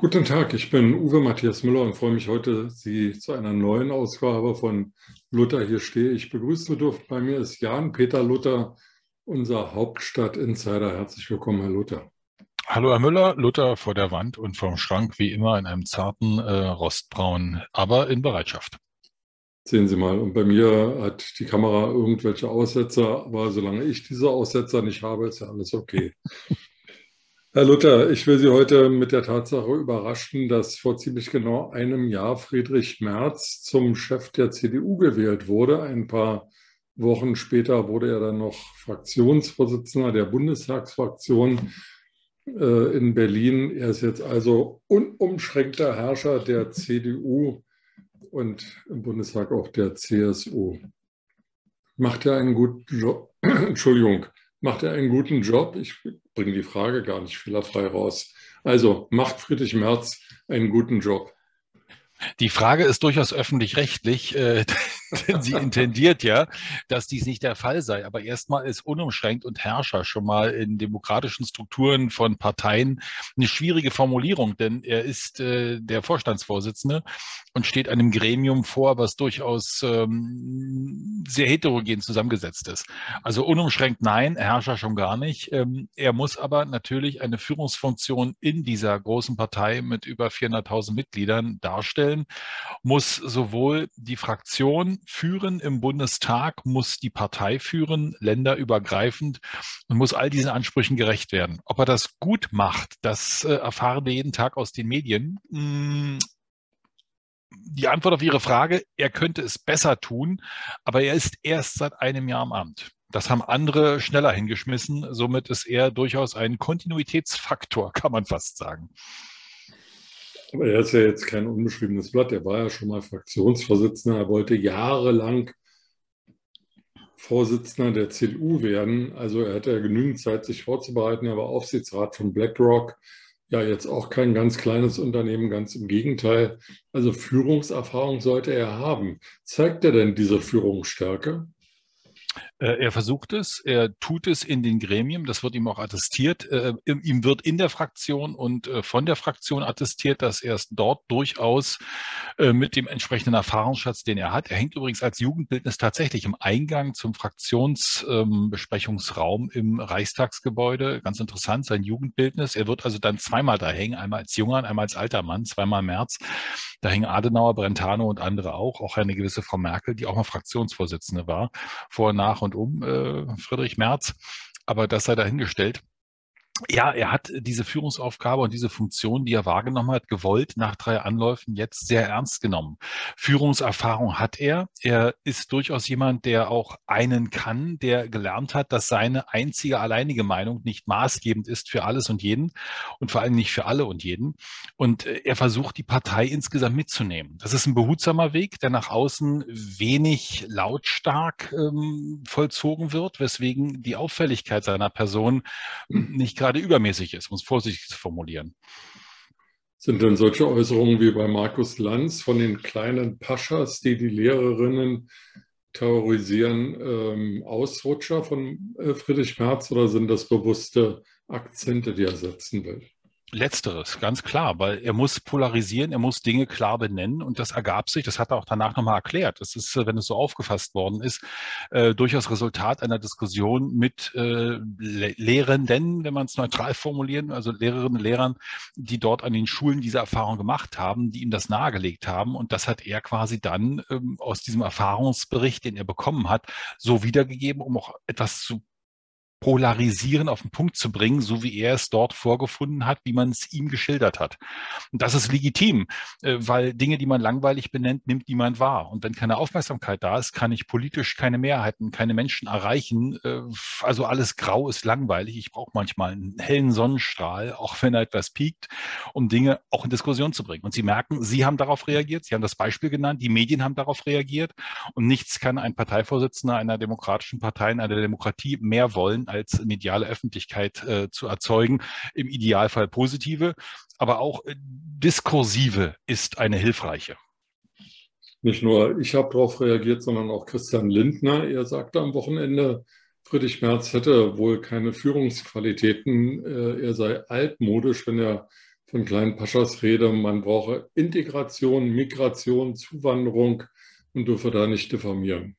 Guten Tag, ich bin Uwe Matthias Müller und freue mich heute, Sie zu einer neuen Ausgabe von Luther hier stehe ich begrüßen zu dürfen. Bei mir ist Jan-Peter Luther, unser Hauptstadt-Insider. Herzlich willkommen, Herr Luther. Hallo, Herr Müller, Luther vor der Wand und vom Schrank, wie immer in einem zarten äh, Rostbraun, aber in Bereitschaft. Sehen Sie mal, und bei mir hat die Kamera irgendwelche Aussetzer, aber solange ich diese Aussetzer nicht habe, ist ja alles okay. Herr Luther, ich will Sie heute mit der Tatsache überraschen, dass vor ziemlich genau einem Jahr Friedrich Merz zum Chef der CDU gewählt wurde. Ein paar Wochen später wurde er dann noch Fraktionsvorsitzender der Bundestagsfraktion äh, in Berlin. Er ist jetzt also unumschränkter Herrscher der CDU und im Bundestag auch der CSU. Macht er einen guten Job? Entschuldigung, macht er einen guten Job? Ich bringe die Frage gar nicht fehlerfrei raus. Also macht Friedrich Merz einen guten Job? Die Frage ist durchaus öffentlich-rechtlich, äh, denn sie intendiert ja, dass dies nicht der Fall sei. Aber erstmal ist unumschränkt und Herrscher schon mal in demokratischen Strukturen von Parteien eine schwierige Formulierung, denn er ist äh, der Vorstandsvorsitzende und steht einem Gremium vor, was durchaus ähm, sehr heterogen zusammengesetzt ist. Also unumschränkt nein, Herrscher schon gar nicht. Ähm, er muss aber natürlich eine Führungsfunktion in dieser großen Partei mit über 400.000 Mitgliedern darstellen, muss sowohl die Fraktion führen im Bundestag, muss die Partei führen, länderübergreifend und muss all diesen Ansprüchen gerecht werden. Ob er das gut macht, das äh, erfahren wir jeden Tag aus den Medien. Hm, die Antwort auf Ihre Frage, er könnte es besser tun, aber er ist erst seit einem Jahr im Amt. Das haben andere schneller hingeschmissen. Somit ist er durchaus ein Kontinuitätsfaktor, kann man fast sagen. Aber er ist ja jetzt kein unbeschriebenes Blatt. Er war ja schon mal Fraktionsvorsitzender. Er wollte jahrelang Vorsitzender der CDU werden. Also er hatte ja genügend Zeit, sich vorzubereiten. Er war Aufsichtsrat von BlackRock. Ja, jetzt auch kein ganz kleines Unternehmen, ganz im Gegenteil. Also Führungserfahrung sollte er haben. Zeigt er denn diese Führungsstärke? Äh, er versucht es, er tut es in den Gremien, das wird ihm auch attestiert. Äh, ihm wird in der Fraktion und äh, von der Fraktion attestiert, dass er es dort durchaus mit dem entsprechenden Erfahrungsschatz, den er hat. Er hängt übrigens als Jugendbildnis tatsächlich im Eingang zum Fraktionsbesprechungsraum im Reichstagsgebäude. Ganz interessant, sein Jugendbildnis. Er wird also dann zweimal da hängen, einmal als junger, einmal als alter Mann, zweimal März. Da hängen Adenauer, Brentano und andere auch, auch eine gewisse Frau Merkel, die auch mal Fraktionsvorsitzende war, vor, nach und um äh, Friedrich Merz. Aber das sei dahingestellt ja, er hat diese Führungsaufgabe und diese Funktion, die er wahrgenommen hat, gewollt nach drei Anläufen jetzt sehr ernst genommen. Führungserfahrung hat er. Er ist durchaus jemand, der auch einen kann, der gelernt hat, dass seine einzige alleinige Meinung nicht maßgebend ist für alles und jeden und vor allem nicht für alle und jeden. Und äh, er versucht, die Partei insgesamt mitzunehmen. Das ist ein behutsamer Weg, der nach außen wenig lautstark ähm, vollzogen wird, weswegen die Auffälligkeit seiner Person nicht gerade gerade übermäßig ist, um es vorsichtig zu formulieren. Sind denn solche Äußerungen wie bei Markus Lanz von den kleinen Paschas, die die Lehrerinnen terrorisieren, ähm, Ausrutscher von äh, Friedrich Merz oder sind das bewusste Akzente, die er setzen will? Letzteres, ganz klar, weil er muss polarisieren, er muss Dinge klar benennen und das ergab sich, das hat er auch danach nochmal erklärt. Das ist, äh, wenn es so aufgefasst worden ist, äh, durchaus Resultat einer Diskussion mit äh, Lehrenden, wenn man es neutral formulieren, also Lehrerinnen und Lehrern, die dort an den Schulen diese Erfahrung gemacht haben, die ihm das nahegelegt haben und das hat er quasi dann ähm, aus diesem Erfahrungsbericht, den er bekommen hat, so wiedergegeben, um auch etwas zu Polarisieren auf den Punkt zu bringen, so wie er es dort vorgefunden hat, wie man es ihm geschildert hat. Und das ist legitim, äh, weil Dinge, die man langweilig benennt, nimmt niemand wahr. Und wenn keine Aufmerksamkeit da ist, kann ich politisch keine Mehrheiten, keine Menschen erreichen. Äh, also alles grau ist langweilig. Ich brauche manchmal einen hellen Sonnenstrahl, auch wenn er etwas piekt, um Dinge auch in Diskussion zu bringen. Und Sie merken, Sie haben darauf reagiert, Sie haben das Beispiel genannt, die Medien haben darauf reagiert und nichts kann ein Parteivorsitzender einer demokratischen Partei in einer Demokratie mehr wollen, als mediale Öffentlichkeit äh, zu erzeugen. Im Idealfall positive, aber auch äh, diskursive ist eine hilfreiche. Nicht nur ich habe darauf reagiert, sondern auch Christian Lindner. Er sagte am Wochenende, Friedrich Merz hätte wohl keine Führungsqualitäten. Äh, er sei altmodisch, wenn er von kleinen Paschas rede, man brauche Integration, Migration, Zuwanderung und dürfe da nicht diffamieren.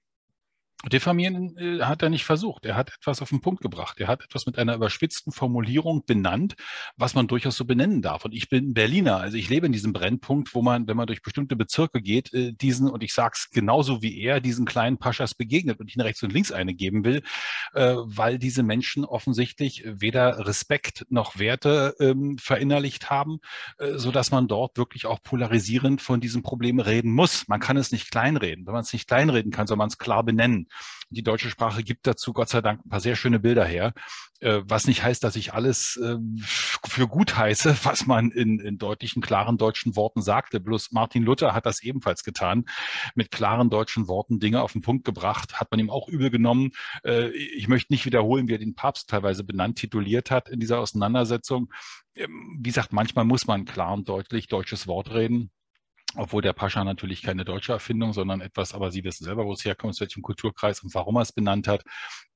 Diffamieren äh, hat er nicht versucht. Er hat etwas auf den Punkt gebracht. Er hat etwas mit einer überspitzten Formulierung benannt, was man durchaus so benennen darf. Und ich bin Berliner, also ich lebe in diesem Brennpunkt, wo man, wenn man durch bestimmte Bezirke geht, äh, diesen, und ich sage es genauso wie er, diesen kleinen Paschas begegnet und ihnen rechts und links eine geben will, äh, weil diese Menschen offensichtlich weder Respekt noch Werte ähm, verinnerlicht haben, äh, sodass man dort wirklich auch polarisierend von diesem Problem reden muss. Man kann es nicht kleinreden. Wenn man es nicht kleinreden kann, soll man es klar benennen. Die deutsche Sprache gibt dazu Gott sei Dank ein paar sehr schöne Bilder her, äh, was nicht heißt, dass ich alles ähm, für gut heiße, was man in, in deutlichen, klaren deutschen Worten sagte. Bloß Martin Luther hat das ebenfalls getan, mit klaren deutschen Worten Dinge auf den Punkt gebracht, hat man ihm auch übel genommen. Äh, ich möchte nicht wiederholen, wie er den Papst teilweise benannt, tituliert hat in dieser Auseinandersetzung. Ähm, wie gesagt, manchmal muss man klar und deutlich deutsches Wort reden obwohl der Pascha natürlich keine deutsche Erfindung, sondern etwas, aber Sie wissen selber, wo es herkommt, aus welchem Kulturkreis und warum er es benannt hat,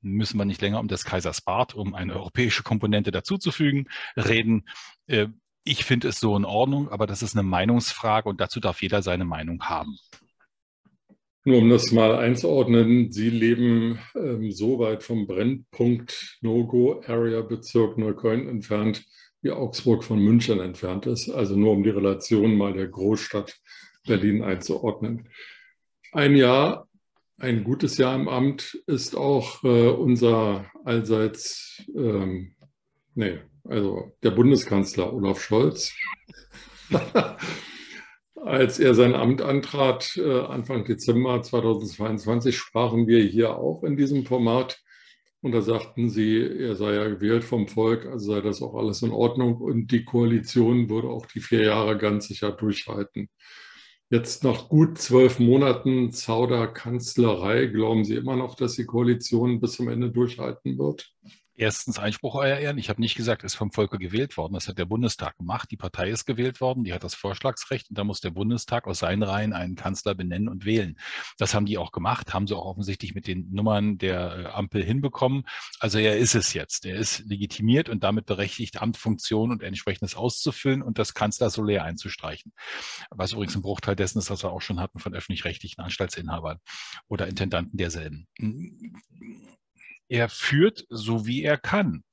müssen wir nicht länger um des Kaisers Bart, um eine europäische Komponente dazuzufügen, reden. Äh, ich finde es so in Ordnung, aber das ist eine Meinungsfrage und dazu darf jeder seine Meinung haben. Nur um das mal einzuordnen, Sie leben ähm, so weit vom Brennpunkt No-Go-Area-Bezirk Neukölln entfernt, wie Augsburg von München entfernt ist. Also nur um die Relation mal der Großstadt Berlin einzuordnen. Ein Jahr, ein gutes Jahr im Amt ist auch äh, unser allseits, ähm, nee, also der Bundeskanzler Olaf Scholz. Als er sein Amt antrat, äh, Anfang Dezember 2022, sprachen wir hier auch in diesem Format und da sagten sie, er sei ja gewählt vom Volk, also sei das auch alles in Ordnung. Und die Koalition würde auch die vier Jahre ganz sicher durchhalten. Jetzt nach gut zwölf Monaten Zauder-Kanzlerei, glauben Sie immer noch, dass die Koalition bis zum Ende durchhalten wird? Erstens Einspruch, Euer Ehren. Ich habe nicht gesagt, es ist vom Volke gewählt worden. Das hat der Bundestag gemacht. Die Partei ist gewählt worden, die hat das Vorschlagsrecht und da muss der Bundestag aus seinen Reihen einen Kanzler benennen und wählen. Das haben die auch gemacht, haben sie auch offensichtlich mit den Nummern der äh, Ampel hinbekommen. Also er ist es jetzt. Er ist legitimiert und damit berechtigt, Amtfunktion und entsprechendes auszufüllen und das Kanzlersolär einzustreichen. Was übrigens ein Bruchteil dessen ist, was wir auch schon hatten von öffentlich-rechtlichen Anstaltsinhabern oder Intendanten derselben er führt so wie er kann.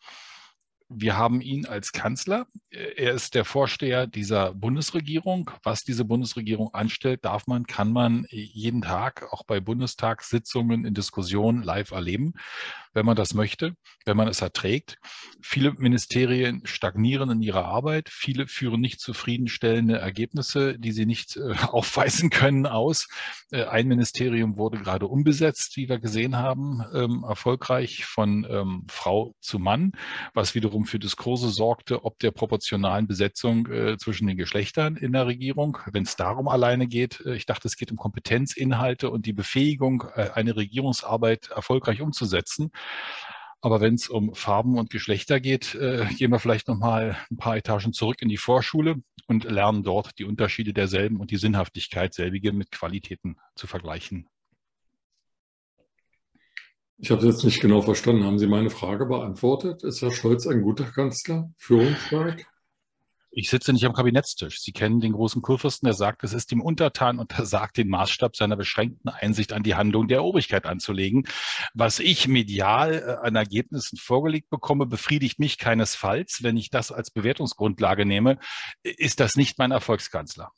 Wir haben ihn als Kanzler. Er ist der Vorsteher dieser Bundesregierung. Was diese Bundesregierung anstellt, darf man, kann man jeden Tag auch bei Bundestagssitzungen in Diskussionen live erleben wenn man das möchte, wenn man es erträgt. Viele Ministerien stagnieren in ihrer Arbeit. Viele führen nicht zufriedenstellende Ergebnisse, die sie nicht äh, aufweisen können, aus. Äh, ein Ministerium wurde gerade umbesetzt, wie wir gesehen haben, ähm, erfolgreich von ähm, Frau zu Mann, was wiederum für Diskurse sorgte, ob der proportionalen Besetzung äh, zwischen den Geschlechtern in der Regierung. Wenn es darum alleine geht, äh, ich dachte, es geht um Kompetenzinhalte und die Befähigung, äh, eine Regierungsarbeit erfolgreich umzusetzen. Aber wenn es um Farben und Geschlechter geht, äh, gehen wir vielleicht noch mal ein paar Etagen zurück in die Vorschule und lernen dort die Unterschiede derselben und die Sinnhaftigkeit selbige mit Qualitäten zu vergleichen. Ich habe es jetzt nicht genau verstanden. Haben Sie meine Frage beantwortet? Ist Herr Scholz ein guter Kanzler? Führungsstark? Ich sitze nicht am Kabinettstisch. Sie kennen den großen Kurfürsten, der sagt, es ist ihm untertan und er sagt, den Maßstab seiner beschränkten Einsicht an die Handlung der Obrigkeit anzulegen. Was ich medial äh, an Ergebnissen vorgelegt bekomme, befriedigt mich keinesfalls. Wenn ich das als Bewertungsgrundlage nehme, ist das nicht mein Erfolgskanzler.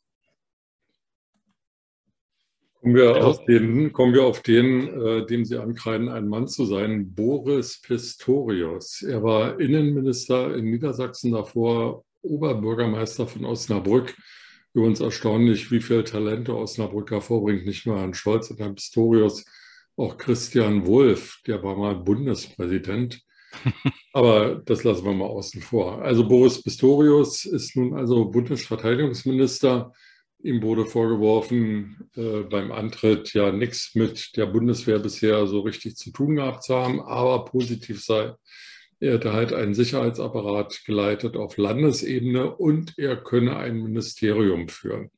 Kommen wir auf den, kommen wir auf den äh, dem Sie ankreiden, ein Mann zu sein, Boris Pistorius. Er war Innenminister in Niedersachsen davor, Oberbürgermeister von Osnabrück. Übrigens erstaunlich, wie viele Talente Osnabrück hervorbringt. Nicht nur Herrn Scholz und Herrn Pistorius, auch Christian Wulff, der war mal Bundespräsident. Aber das lassen wir mal außen vor. Also Boris Pistorius ist nun also Bundesverteidigungsminister. Ihm wurde vorgeworfen, äh, beim Antritt ja nichts mit der Bundeswehr bisher so richtig zu tun gehabt zu haben, aber positiv sei, er hätte halt einen Sicherheitsapparat geleitet auf Landesebene und er könne ein Ministerium führen.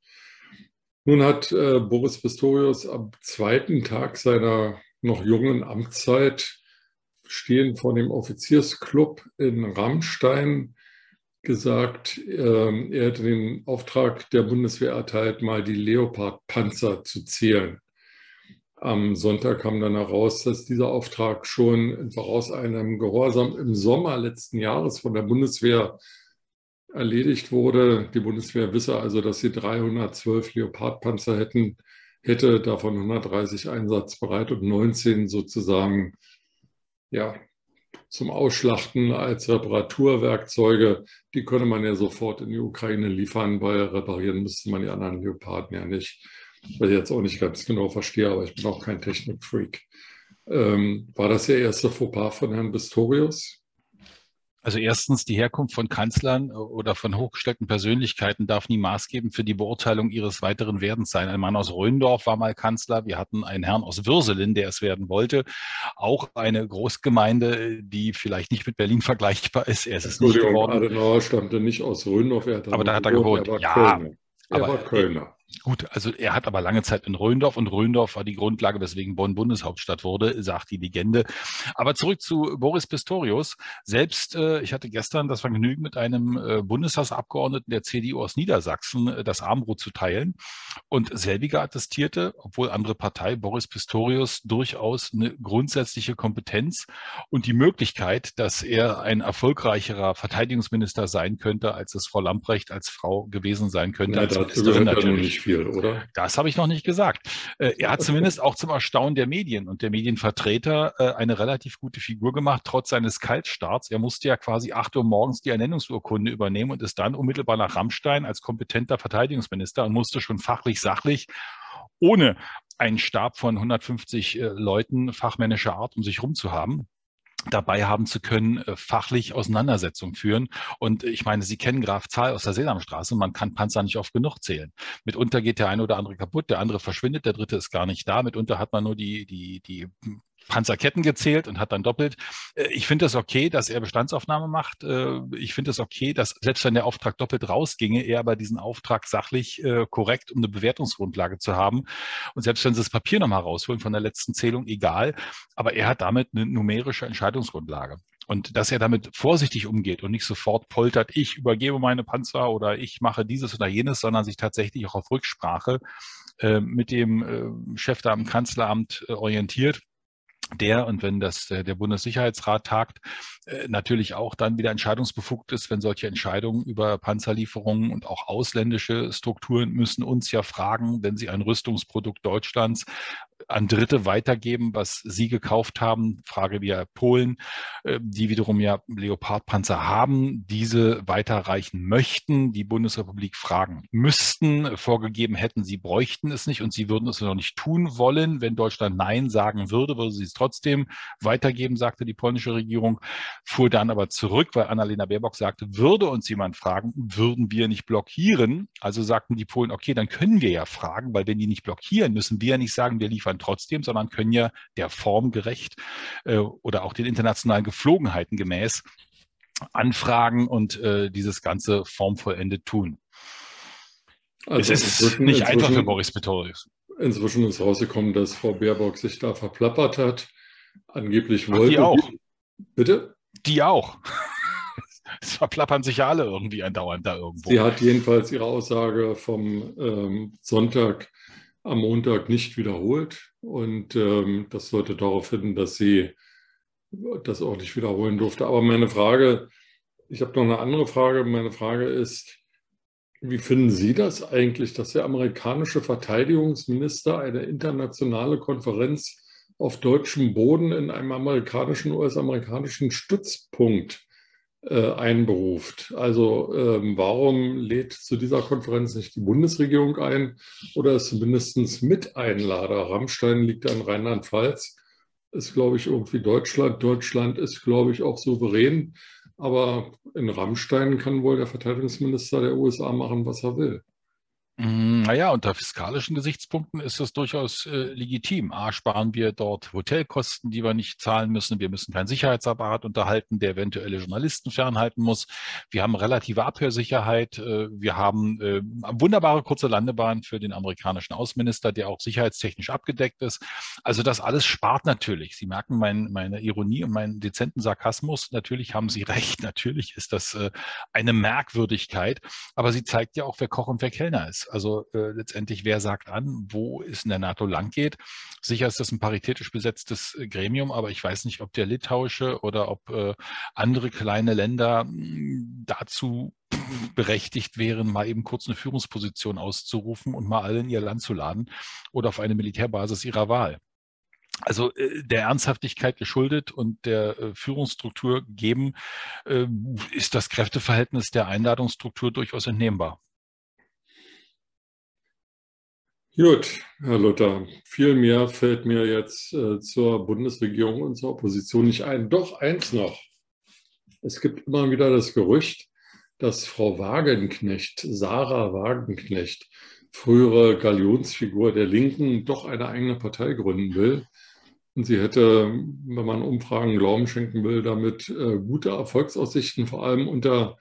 Nun hat äh, Boris Pistorius am zweiten Tag seiner noch jungen Amtszeit stehen vor dem Offiziersclub in Rammstein gesagt, ähm, er hätte den Auftrag der Bundeswehr erteilt, mal die Leopard-Panzer zu zählen. Am Sonntag kam dann heraus, dass dieser Auftrag schon voraus einem Gehorsam im Sommer letzten Jahres von der Bundeswehr erledigt wurde. Die Bundeswehr wisse also, dass sie 312 Leopardpanzer hätten, hätte davon 130 einsatzbereit und 19 sozusagen ja, zum Ausschlachten als Reparaturwerkzeuge. Die könne man ja sofort in die Ukraine liefern, weil reparieren müsste man die anderen Leoparden ja nicht. Was ich jetzt auch nicht ganz genau verstehe, aber ich bin auch kein Technikfreak. Ähm, war das der erste Fauxpas von Herrn Pistorius? Also erstens, die Herkunft von Kanzlern oder von hochgestellten Persönlichkeiten darf nie maßgebend für die Beurteilung ihres weiteren Werdens sein. Ein Mann aus Röndorf war mal Kanzler. Wir hatten einen Herrn aus Würselen, der es werden wollte. Auch eine Großgemeinde, die vielleicht nicht mit Berlin vergleichbar ist. Er ist es nicht geworden. Adenauer stammte nicht aus Röndorf. aber da hat er gewohnt. Er ja, Kölner. Er aber war Kölner. Gut, also er hat aber lange Zeit in Röndorf und Röndorf war die Grundlage, weswegen Bonn Bundeshauptstadt wurde, sagt die Legende. Aber zurück zu Boris Pistorius. Selbst, äh, ich hatte gestern das Vergnügen, mit einem äh, Bundestagsabgeordneten der CDU aus Niedersachsen äh, das Armbrot zu teilen. Und selbiger attestierte, obwohl andere Partei, Boris Pistorius durchaus eine grundsätzliche Kompetenz und die Möglichkeit, dass er ein erfolgreicherer Verteidigungsminister sein könnte, als es Frau Lamprecht als Frau gewesen sein könnte. Ja, dazu gehört natürlich nicht viel, oder? Das habe ich noch nicht gesagt. Äh, er hat zumindest auch zum Erstaunen der Medien und der Medienvertreter äh, eine relativ gute Figur gemacht, trotz seines Kaltstarts. Er musste ja quasi 8 Uhr morgens die Ernennungsurkunde übernehmen und ist dann unmittelbar nach Rammstein als kompetenter Verteidigungsminister und musste schon fachlich, sachlich ohne einen Stab von 150 äh, Leuten fachmännischer Art um sich herum zu haben, dabei haben zu können, äh, fachlich Auseinandersetzungen führen. Und ich meine, Sie kennen Graf Zahl aus der Sesamstraße. Man kann Panzer nicht oft genug zählen. Mitunter geht der eine oder andere kaputt, der andere verschwindet, der dritte ist gar nicht da. Mitunter hat man nur die, die, die Panzerketten gezählt und hat dann doppelt. Äh, ich finde es das okay, dass er Bestandsaufnahme macht. Äh, ich finde es das okay, dass selbst wenn der Auftrag doppelt rausginge, er aber diesen Auftrag sachlich äh, korrekt, um eine Bewertungsgrundlage zu haben. Und selbst wenn sie das Papier nochmal rausholen von der letzten Zählung, egal. Aber er hat damit eine numerische Entscheidungsgrundlage. Und dass er damit vorsichtig umgeht und nicht sofort poltert, ich übergebe meine Panzer oder ich mache dieses oder jenes, sondern sich tatsächlich auch auf Rücksprache äh, mit dem äh, Chef da am Kanzleramt äh, orientiert der und wenn das der Bundessicherheitsrat tagt, äh, natürlich auch dann wieder entscheidungsbefugt ist, wenn solche Entscheidungen über Panzerlieferungen und auch ausländische Strukturen müssen uns ja fragen, wenn sie ein Rüstungsprodukt Deutschlands an Dritte weitergeben, was sie gekauft haben. Frage wie Polen, äh, die wiederum ja Leopardpanzer haben, diese weiterreichen möchten, die Bundesrepublik fragen müssten, vorgegeben hätten, sie bräuchten es nicht und sie würden es noch nicht tun wollen. Wenn Deutschland Nein sagen würde, würde sie es trotzdem weitergeben, sagte die polnische Regierung, fuhr dann aber zurück, weil Annalena Baerbock sagte, würde uns jemand fragen, würden wir nicht blockieren. Also sagten die Polen, okay, dann können wir ja fragen, weil wenn die nicht blockieren, müssen wir ja nicht sagen, wir liefern trotzdem, sondern können ja der Form gerecht äh, oder auch den internationalen Geflogenheiten gemäß anfragen und äh, dieses Ganze formvollendet tun. Also es ist nicht einfach für Boris Pistorius. Inzwischen ist rausgekommen, dass Frau Baerbock sich da verplappert hat. Angeblich wollte. Ach, die auch. Bitte? Die auch. Es verplappern sich ja alle irgendwie andauernd da irgendwo. Sie hat jedenfalls ihre Aussage vom ähm, Sonntag am Montag nicht wiederholt. Und ähm, das sollte darauf hin, dass sie das auch nicht wiederholen durfte. Aber meine Frage, ich habe noch eine andere Frage. Meine Frage ist, wie finden Sie das eigentlich, dass der amerikanische Verteidigungsminister eine internationale Konferenz auf deutschem Boden in einem amerikanischen, US-amerikanischen Stützpunkt äh, einberuft. Also ähm, warum lädt zu dieser Konferenz nicht die Bundesregierung ein oder ist zumindest Miteinlader? Rammstein liegt ja in Rheinland-Pfalz, ist, glaube ich, irgendwie Deutschland. Deutschland ist, glaube ich, auch souverän. Aber in Rammstein kann wohl der Verteidigungsminister der USA machen, was er will. Mm, naja, unter fiskalischen Gesichtspunkten ist das durchaus äh, legitim. A, sparen wir dort Hotelkosten, die wir nicht zahlen müssen. Wir müssen keinen Sicherheitsapparat unterhalten, der eventuelle Journalisten fernhalten muss. Wir haben relative Abhörsicherheit. Äh, wir haben äh, wunderbare kurze Landebahn für den amerikanischen Außenminister, der auch sicherheitstechnisch abgedeckt ist. Also das alles spart natürlich. Sie merken mein, meine Ironie und meinen dezenten Sarkasmus. Natürlich haben Sie recht. Natürlich ist das äh, eine Merkwürdigkeit. Aber sie zeigt ja auch, wer Koch und wer Kellner ist. Also äh, letztendlich, wer sagt an, wo es in der NATO lang geht. Sicher ist das ein paritätisch besetztes äh, Gremium, aber ich weiß nicht, ob der litauische oder ob äh, andere kleine Länder hm, dazu berechtigt wären, mal eben kurz eine Führungsposition auszurufen und mal alle in ihr Land zu laden oder auf eine Militärbasis ihrer Wahl. Also äh, der Ernsthaftigkeit geschuldet und der äh, Führungsstruktur gegeben, ist das Kräfteverhältnis der Einladungsstruktur durchaus entnehmbar. Gut, Herr Luther, viel mehr fällt mir jetzt äh, zur Bundesregierung und zur Opposition nicht ein. Doch eins noch. Es gibt immer wieder das Gerücht, dass Frau Wagenknecht, Sarah Wagenknecht, frühere Galionsfigur der Linken, doch eine eigene Partei gründen will. Und sie hätte, wenn man Umfragen Glauben schenken will, damit äh, gute Erfolgsaussichten, vor allem unter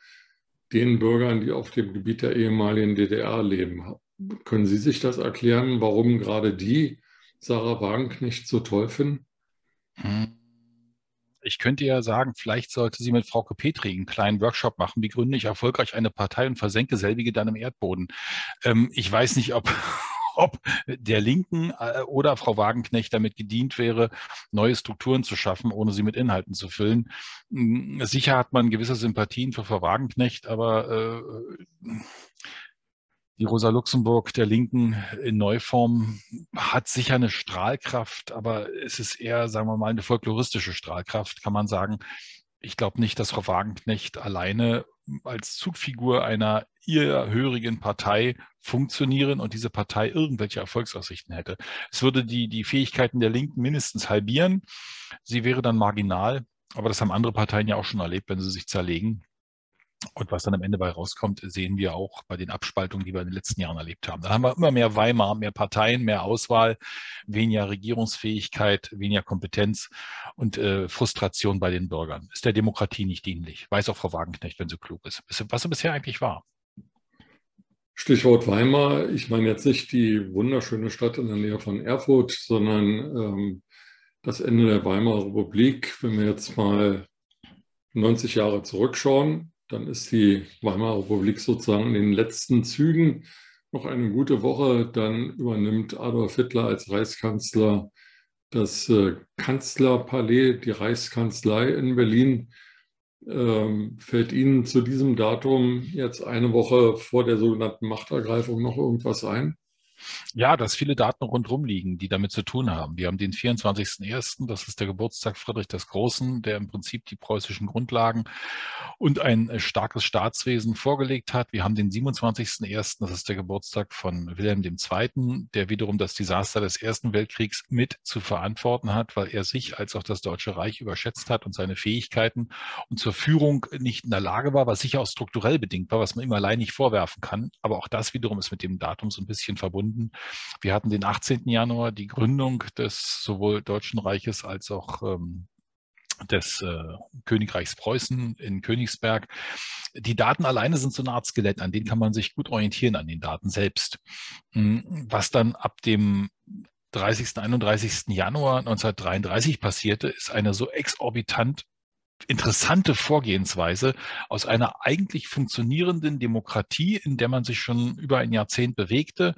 den Bürgern, die auf dem Gebiet der ehemaligen DDR leben. Können Sie sich das erklären, warum gerade die Sarah Wagenknecht so toll finden? Hm. Ich könnte ja sagen, vielleicht sollte sie mit Frau Petri einen kleinen Workshop machen. Wie gründe ich erfolgreich eine Partei und versenke selbige dann im Erdboden? Ähm, ich weiß nicht, ob, ob der Linken äh, oder Frau Wagenknecht damit gedient wäre, neue Strukturen zu schaffen, ohne sie mit Inhalten zu füllen. Hm, sicher hat man gewisse Sympathien für Frau Wagenknecht, aber äh, die Rosa Luxemburg der Linken in Neuform hat sicher eine Strahlkraft, aber es ist eher, sagen wir mal, eine folkloristische Strahlkraft, kann man sagen. Ich glaube nicht, dass Frau Wagenknecht alleine als Zugfigur einer ihr hörigen Partei funktionieren und diese Partei irgendwelche Erfolgsaussichten hätte. Es würde die, die Fähigkeiten der Linken mindestens halbieren. Sie wäre dann marginal, aber das haben andere Parteien ja auch schon erlebt, wenn sie sich zerlegen. Und was dann am Ende bei rauskommt, sehen wir auch bei den Abspaltungen, die wir in den letzten Jahren erlebt haben. Dann haben wir immer mehr Weimar, mehr Parteien, mehr Auswahl, weniger Regierungsfähigkeit, weniger Kompetenz und äh, Frustration bei den Bürgern. Ist der Demokratie nicht dienlich. Weiß auch Frau Wagenknecht, wenn sie klug ist. Was sie bisher eigentlich war. Stichwort Weimar. Ich meine jetzt nicht die wunderschöne Stadt in der Nähe von Erfurt, sondern ähm, das Ende der Weimarer Republik. Wenn wir jetzt mal 90 Jahre zurückschauen, dann ist die Weimarer Republik sozusagen in den letzten Zügen noch eine gute Woche. Dann übernimmt Adolf Hitler als Reichskanzler das äh, Kanzlerpalais, die Reichskanzlei in Berlin. Ähm, fällt Ihnen zu diesem Datum jetzt eine Woche vor der sogenannten Machtergreifung noch irgendwas ein? Ja, dass viele Daten rundherum liegen, die damit zu tun haben. Wir haben den 24.01., das ist der Geburtstag Friedrich des Großen, der im Prinzip die preußischen Grundlagen und ein äh, starkes Staatswesen vorgelegt hat. Wir haben den 27.01., das ist der Geburtstag von Wilhelm II., der wiederum das Desaster des Ersten Weltkriegs mit zu verantworten hat, weil er sich als auch das Deutsche Reich überschätzt hat und seine Fähigkeiten und zur Führung nicht in der Lage war, was sicher auch strukturell bedingt war, was man ihm allein nicht vorwerfen kann. Aber auch das wiederum ist mit dem Datum so ein bisschen verbunden verbunden. Wir hatten den 18. Januar die Gründung des sowohl Deutschen Reiches als auch ähm, des äh, Königreichs Preußen in Königsberg. Die Daten alleine sind so eine Art Skelett, an denen kann man sich gut orientieren, an den Daten selbst. Hm, was dann ab dem 30. 31. Januar 1933 passierte, ist eine so exorbitant interessante Vorgehensweise aus einer eigentlich funktionierenden Demokratie, in der man sich schon über ein Jahrzehnt bewegte,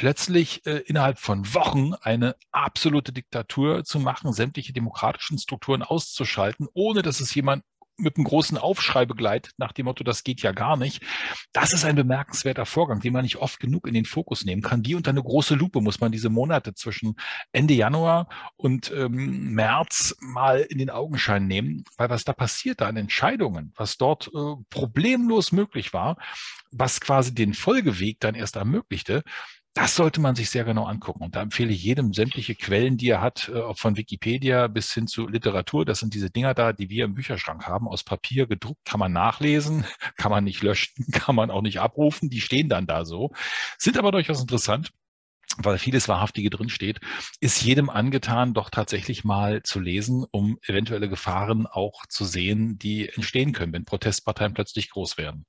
plötzlich äh, innerhalb von Wochen eine absolute Diktatur zu machen, sämtliche demokratischen Strukturen auszuschalten, ohne dass es jemand mit einem großen Aufschrei begleitet, nach dem Motto, das geht ja gar nicht. Das ist ein bemerkenswerter Vorgang, den man nicht oft genug in den Fokus nehmen kann. Wie unter eine große Lupe muss man diese Monate zwischen Ende Januar und ähm, März mal in den Augenschein nehmen, weil was da passiert, da an Entscheidungen, was dort äh, problemlos möglich war, was quasi den Folgeweg dann erst ermöglichte, das sollte man sich sehr genau angucken. Und da empfehle ich jedem sämtliche Quellen, die er hat, äh, von Wikipedia bis hin zu Literatur. Das sind diese Dinger da, die wir im Bücherschrank haben, aus Papier gedruckt, kann man nachlesen, kann man nicht löschen, kann man auch nicht abrufen. Die stehen dann da so, sind aber durchaus interessant weil vieles Wahrhaftige drinsteht, ist jedem angetan, doch tatsächlich mal zu lesen, um eventuelle Gefahren auch zu sehen, die entstehen können, wenn Protestparteien plötzlich groß werden.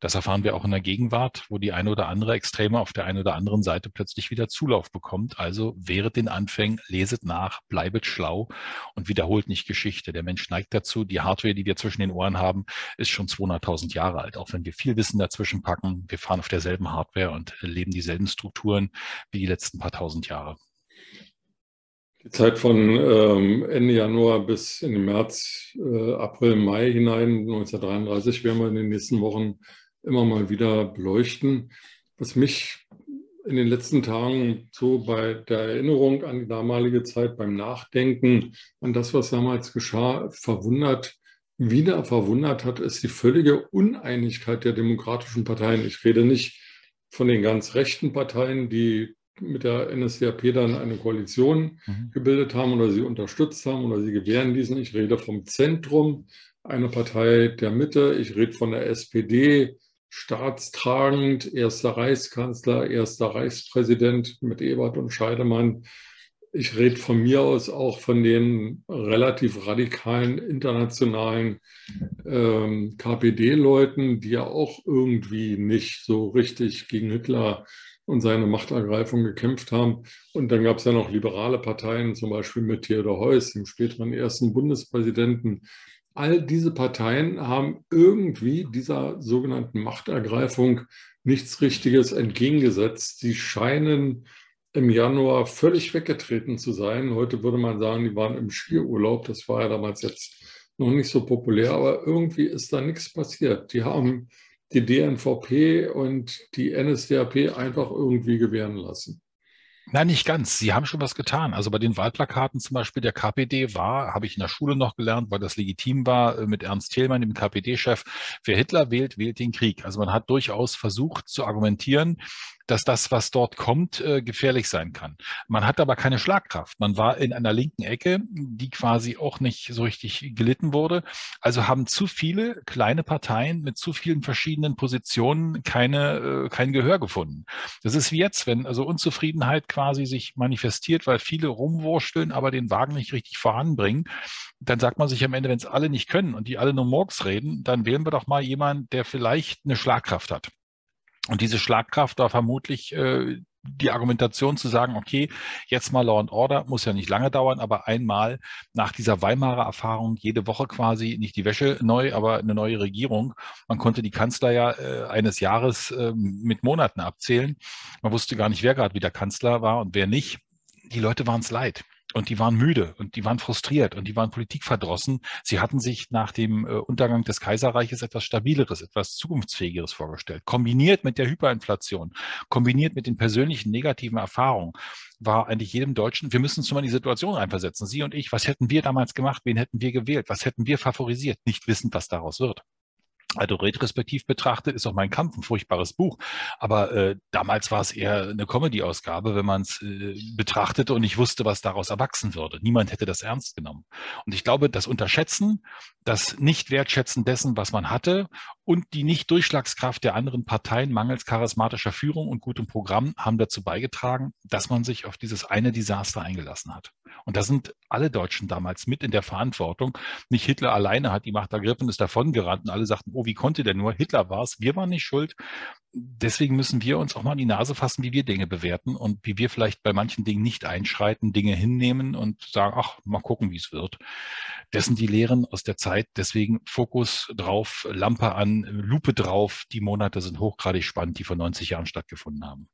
Das erfahren wir auch in der Gegenwart, wo die eine oder andere Extreme auf der einen oder anderen Seite plötzlich wieder Zulauf bekommt. Also wehret den Anfängen, leset nach, bleibet schlau und wiederholt nicht Geschichte. Der Mensch neigt dazu. Die Hardware, die wir zwischen den Ohren haben, ist schon 200.000 Jahre alt. Auch wenn wir viel Wissen dazwischen packen, wir fahren auf derselben Hardware und leben dieselben Strukturen wie die letzten paar tausend Jahre. Die Zeit von ähm, Ende Januar bis in den März, äh, April, Mai hinein, 1933, werden wir in den nächsten Wochen immer mal wieder beleuchten. Was mich in den letzten Tagen so bei der Erinnerung an die damalige Zeit, beim Nachdenken an das, was damals geschah, verwundert, wieder verwundert hat, ist die völlige Uneinigkeit der demokratischen Parteien. Ich rede nicht von den ganz rechten Parteien, die mit der NSDAP dann eine Koalition mhm. gebildet haben oder sie unterstützt haben oder sie gewähren diesen. Ich rede vom Zentrum, eine Partei der Mitte. Ich rede von der SPD, staatstragend, erster Reichskanzler, erster Reichspräsident mit Ebert und Scheidemann. Ich rede von mir aus auch von den relativ radikalen internationalen ähm, KPD-Leuten, die ja auch irgendwie nicht so richtig gegen Hitler und seine Machtergreifung gekämpft haben. Und dann gab es ja noch liberale Parteien, zum Beispiel mit Theodor Heuss, dem späteren ersten Bundespräsidenten. All diese Parteien haben irgendwie dieser sogenannten Machtergreifung nichts Richtiges entgegengesetzt. Sie scheinen im Januar völlig weggetreten zu sein. Heute würde man sagen, die waren im Skiurlaub. Das war ja damals jetzt noch nicht so populär, aber irgendwie ist da nichts passiert. Die haben die DNVP und die NSDAP einfach irgendwie gewähren lassen. Nein, nicht ganz. Sie haben schon was getan. Also bei den Wahlplakaten zum Beispiel der KPD war, habe ich in der Schule noch gelernt, weil das legitim war, äh, mit Ernst Thälmann, dem KPD-Chef, wer Hitler wählt, wählt den Krieg. Also man hat durchaus versucht zu argumentieren, dass das, was dort kommt, äh, gefährlich sein kann. Man hat aber keine Schlagkraft. Man war in einer linken Ecke, die quasi auch nicht so richtig gelitten wurde. Also haben zu viele kleine Parteien mit zu vielen verschiedenen Positionen keine, äh, kein Gehör gefunden. Das ist wie jetzt, wenn also Unzufriedenheit quasi sich manifestiert, weil viele rumwursteln, aber den Wagen nicht richtig voranbringen. Dann sagt man sich am Ende, wenn es alle nicht können und die alle nur Murks reden, dann wählen wir doch mal jemanden, der vielleicht eine Schlagkraft hat. Und diese Schlagkraft war vermutlich äh, die Argumentation zu sagen, okay, jetzt mal Law and Order, muss ja nicht lange dauern, aber einmal nach dieser Weimarer Erfahrung jede Woche quasi nicht die Wäsche neu, aber eine neue Regierung. Man konnte die Kanzler ja äh, eines Jahres äh, mit Monaten abzählen. Man wusste gar nicht, wer gerade wieder Kanzler war und wer nicht. Die Leute waren es leid. Und die waren müde und die waren frustriert und die waren politikverdrossen. Sie hatten sich nach dem äh, Untergang des Kaiserreiches etwas Stabileres, etwas Zukunftsfähigeres vorgestellt. Kombiniert mit der Hyperinflation, kombiniert mit den persönlichen negativen Erfahrungen, war eigentlich jedem Deutschen, wir müssen uns mal in die Situation reinversetzen. Sie und ich, was hätten wir damals gemacht? Wen hätten wir gewählt? Was hätten wir favorisiert? Nicht wissend, was daraus wird. Also retrospektiv betrachtet ist auch mein Kampf ein furchtbares Buch. Aber äh, damals war es eher eine Comedy-Ausgabe, wenn man es äh, betrachtete und nicht wusste, was daraus erwachsen würde. Niemand hätte das ernst genommen. Und ich glaube, das Unterschätzen, das Nicht-Wertschätzen dessen, was man hatte und die Nicht-Durchschlagskraft der anderen Parteien mangels charismatischer Führung und gutem Programm haben dazu beigetragen, dass man sich auf dieses eine Desaster eingelassen hat. Und da sind alle Deutschen damals mit in der Verantwortung. Nicht Hitler alleine hat die Macht ergriffen, ist davongerannt und alle sagten, oh, wie konnte der nur? Hitler war es, wir waren nicht schuld. Deswegen müssen wir uns auch mal in die Nase fassen, wie wir Dinge bewerten und wie wir vielleicht bei manchen Dingen nicht einschreiten, Dinge hinnehmen und sagen, ach, mal gucken, wie es wird. Das sind die Lehren aus der Zeit. Deswegen Fokus drauf, Lampe an, Lupe drauf. Die Monate sind hochgradig spannend, die vor 90 Jahren stattgefunden haben.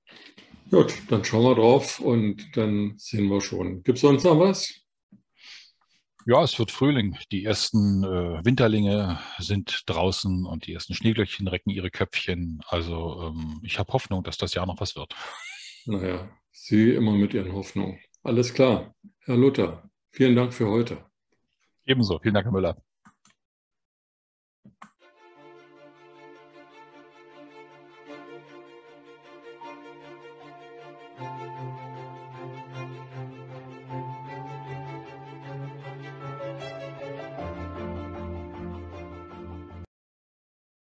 Gut, dann schauen wir drauf und dann sehen wir schon. Gibt es sonst noch was? Ja, es wird Frühling. Die ersten äh, Winterlinge sind draußen und die ersten Schneeglöckchen recken ihre Köpfchen. Also ähm, ich habe Hoffnung, dass das Jahr noch was wird. Naja, Sie immer mit Ihren Hoffnungen. Alles klar. Herr Luther, vielen Dank für heute. Ebenso. Vielen Dank, Herr Müller.